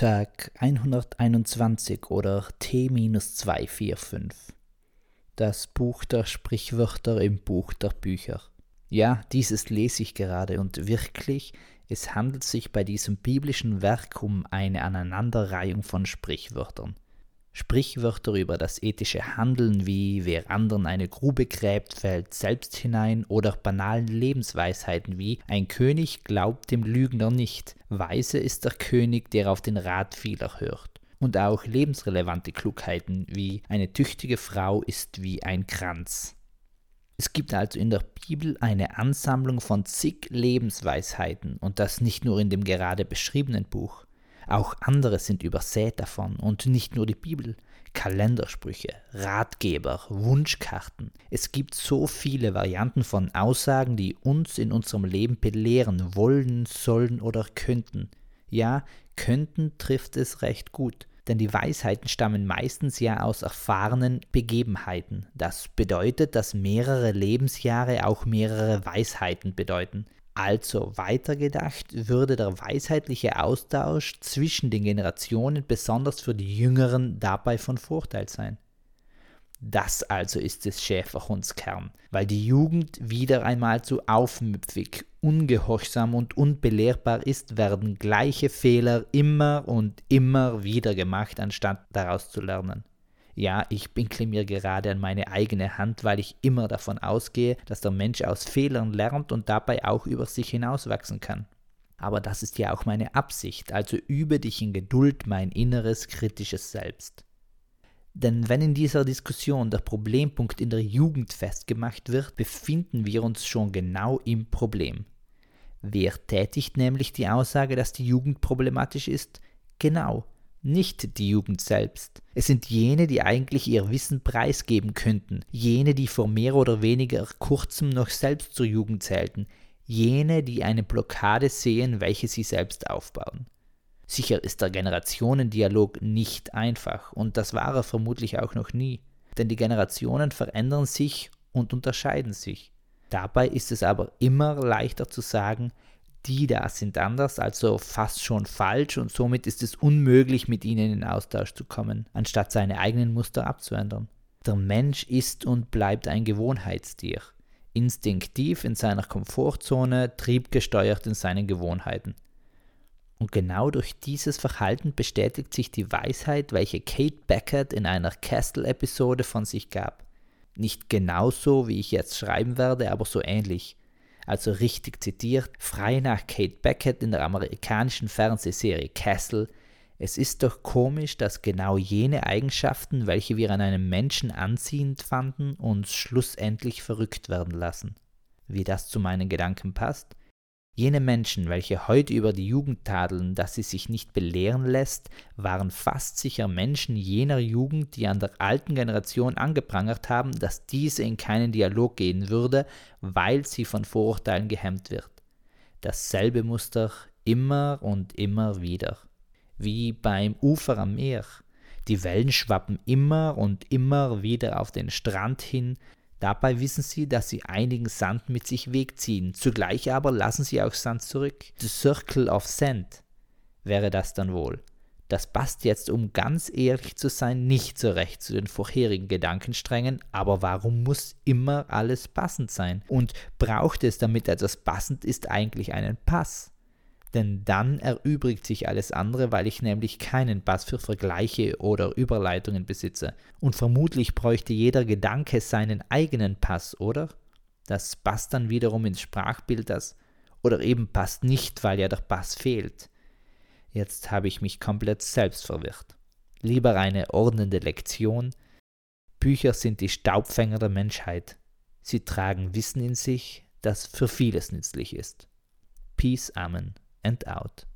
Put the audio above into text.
Tag 121 oder T-245. Das Buch der Sprichwörter im Buch der Bücher. Ja, dieses lese ich gerade und wirklich, es handelt sich bei diesem biblischen Werk um eine Aneinanderreihung von Sprichwörtern. Sprichwörter über das ethische Handeln wie wer anderen eine Grube gräbt, fällt selbst hinein oder banalen Lebensweisheiten wie ein König glaubt dem Lügner nicht, weise ist der König, der auf den Rat vieler hört. Und auch lebensrelevante Klugheiten wie eine tüchtige Frau ist wie ein Kranz. Es gibt also in der Bibel eine Ansammlung von zig Lebensweisheiten und das nicht nur in dem gerade beschriebenen Buch. Auch andere sind übersät davon und nicht nur die Bibel. Kalendersprüche, Ratgeber, Wunschkarten. Es gibt so viele Varianten von Aussagen, die uns in unserem Leben belehren wollen, sollen oder könnten. Ja, könnten trifft es recht gut, denn die Weisheiten stammen meistens ja aus erfahrenen Begebenheiten. Das bedeutet, dass mehrere Lebensjahre auch mehrere Weisheiten bedeuten. Also weitergedacht würde der weisheitliche Austausch zwischen den Generationen besonders für die Jüngeren dabei von Vorteil sein. Das also ist des Schäferhunds Kern, weil die Jugend wieder einmal zu aufmüpfig, ungehorsam und unbelehrbar ist, werden gleiche Fehler immer und immer wieder gemacht, anstatt daraus zu lernen. Ja, ich pinkle mir gerade an meine eigene Hand, weil ich immer davon ausgehe, dass der Mensch aus Fehlern lernt und dabei auch über sich hinauswachsen kann. Aber das ist ja auch meine Absicht, also übe dich in Geduld mein inneres kritisches Selbst. Denn wenn in dieser Diskussion der Problempunkt in der Jugend festgemacht wird, befinden wir uns schon genau im Problem. Wer tätigt nämlich die Aussage, dass die Jugend problematisch ist? Genau, nicht die Jugend selbst. Es sind jene, die eigentlich ihr Wissen preisgeben könnten, jene, die vor mehr oder weniger kurzem noch selbst zur Jugend zählten, jene, die eine Blockade sehen, welche sie selbst aufbauen. Sicher ist der Generationendialog nicht einfach, und das war er vermutlich auch noch nie, denn die Generationen verändern sich und unterscheiden sich. Dabei ist es aber immer leichter zu sagen, die da sind anders, also fast schon falsch und somit ist es unmöglich, mit ihnen in Austausch zu kommen, anstatt seine eigenen Muster abzuändern. Der Mensch ist und bleibt ein Gewohnheitstier, instinktiv in seiner Komfortzone, triebgesteuert in seinen Gewohnheiten. Und genau durch dieses Verhalten bestätigt sich die Weisheit, welche Kate Beckett in einer Castle-Episode von sich gab. Nicht genauso, wie ich jetzt schreiben werde, aber so ähnlich also richtig zitiert, frei nach Kate Beckett in der amerikanischen Fernsehserie Castle, es ist doch komisch, dass genau jene Eigenschaften, welche wir an einem Menschen anziehend fanden, uns schlussendlich verrückt werden lassen. Wie das zu meinen Gedanken passt? Jene Menschen, welche heute über die Jugend tadeln, dass sie sich nicht belehren lässt, waren fast sicher Menschen jener Jugend, die an der alten Generation angeprangert haben, dass diese in keinen Dialog gehen würde, weil sie von Vorurteilen gehemmt wird. Dasselbe Muster immer und immer wieder. Wie beim Ufer am Meer. Die Wellen schwappen immer und immer wieder auf den Strand hin, Dabei wissen sie, dass sie einigen Sand mit sich wegziehen, zugleich aber lassen sie auch Sand zurück. The Circle of Sand wäre das dann wohl. Das passt jetzt, um ganz ehrlich zu sein, nicht so recht zu den vorherigen Gedankensträngen, aber warum muss immer alles passend sein? Und braucht es, damit etwas passend ist, eigentlich einen Pass? Denn dann erübrigt sich alles andere, weil ich nämlich keinen Pass für Vergleiche oder Überleitungen besitze. Und vermutlich bräuchte jeder Gedanke seinen eigenen Pass, oder? Das passt dann wiederum ins Sprachbild, das oder eben passt nicht, weil ja der Pass fehlt. Jetzt habe ich mich komplett selbst verwirrt. Lieber eine ordnende Lektion. Bücher sind die Staubfänger der Menschheit. Sie tragen Wissen in sich, das für vieles nützlich ist. Peace, Amen and out.